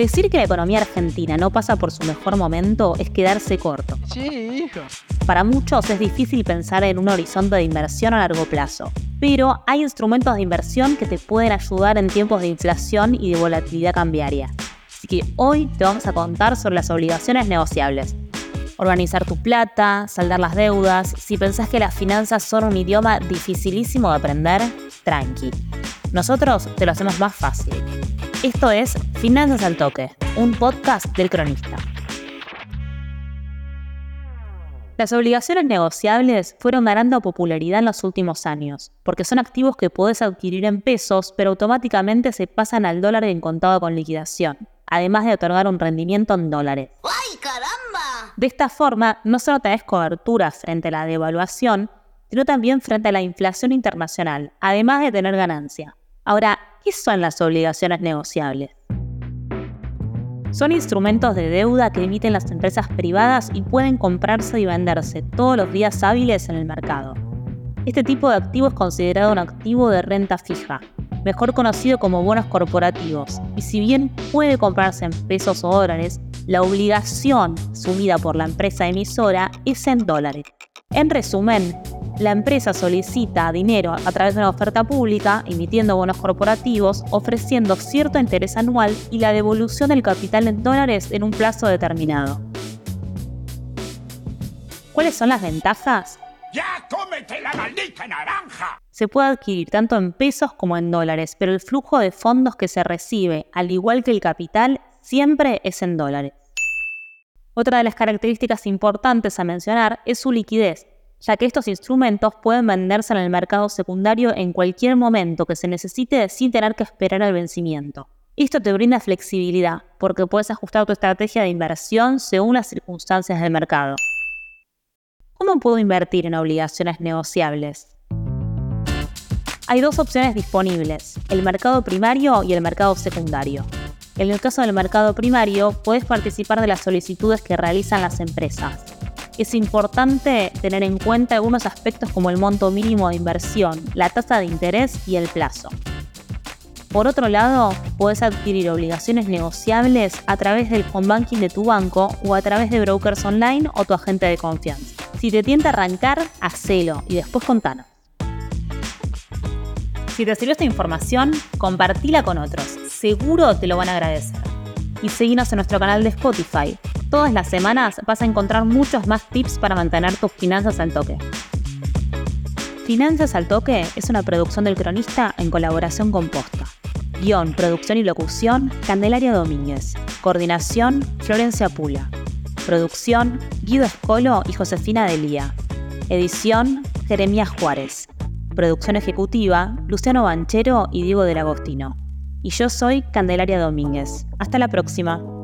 Decir que la economía argentina no pasa por su mejor momento es quedarse corto. Sí, hijo. Para muchos es difícil pensar en un horizonte de inversión a largo plazo, pero hay instrumentos de inversión que te pueden ayudar en tiempos de inflación y de volatilidad cambiaria. Así que hoy te vamos a contar sobre las obligaciones negociables. Organizar tu plata, saldar las deudas. Si pensás que las finanzas son un idioma dificilísimo de aprender, tranqui. Nosotros te lo hacemos más fácil. Esto es Finanzas al Toque, un podcast del cronista. Las obligaciones negociables fueron ganando popularidad en los últimos años, porque son activos que podés adquirir en pesos, pero automáticamente se pasan al dólar en contado con liquidación, además de otorgar un rendimiento en dólares. ¡Ay, caramba! De esta forma, no solo tenés cobertura frente a la devaluación, sino también frente a la inflación internacional, además de tener ganancia. Ahora, ¿qué son las obligaciones negociables? Son instrumentos de deuda que emiten las empresas privadas y pueden comprarse y venderse todos los días hábiles en el mercado. Este tipo de activo es considerado un activo de renta fija, mejor conocido como bonos corporativos, y si bien puede comprarse en pesos o dólares, la obligación sumida por la empresa emisora es en dólares. En resumen, la empresa solicita dinero a través de una oferta pública, emitiendo bonos corporativos, ofreciendo cierto interés anual y la devolución del capital en dólares en un plazo determinado. ¿Cuáles son las ventajas? ¡Ya cómete la maldita naranja! Se puede adquirir tanto en pesos como en dólares, pero el flujo de fondos que se recibe, al igual que el capital, siempre es en dólares. Otra de las características importantes a mencionar es su liquidez, ya que estos instrumentos pueden venderse en el mercado secundario en cualquier momento que se necesite sin tener que esperar al vencimiento. Esto te brinda flexibilidad, porque puedes ajustar tu estrategia de inversión según las circunstancias del mercado. ¿Cómo puedo invertir en obligaciones negociables? Hay dos opciones disponibles, el mercado primario y el mercado secundario. En el caso del mercado primario, puedes participar de las solicitudes que realizan las empresas, es importante tener en cuenta algunos aspectos como el monto mínimo de inversión, la tasa de interés y el plazo. Por otro lado, puedes adquirir obligaciones negociables a través del home banking de tu banco o a través de brokers online o tu agente de confianza. Si te tienta arrancar, hacelo y después contanos. Si te sirvió esta información, compartila con otros. Seguro te lo van a agradecer. Y seguinos en nuestro canal de Spotify Todas las semanas vas a encontrar muchos más tips para mantener tus finanzas al toque. Finanzas al Toque es una producción del cronista en colaboración con Posta. Guión, producción y locución, Candelaria Domínguez. Coordinación, Florencia Pula. Producción, Guido Escolo y Josefina Delía. Edición, Jeremías Juárez. Producción ejecutiva, Luciano Banchero y Diego del Agostino. Y yo soy Candelaria Domínguez. Hasta la próxima.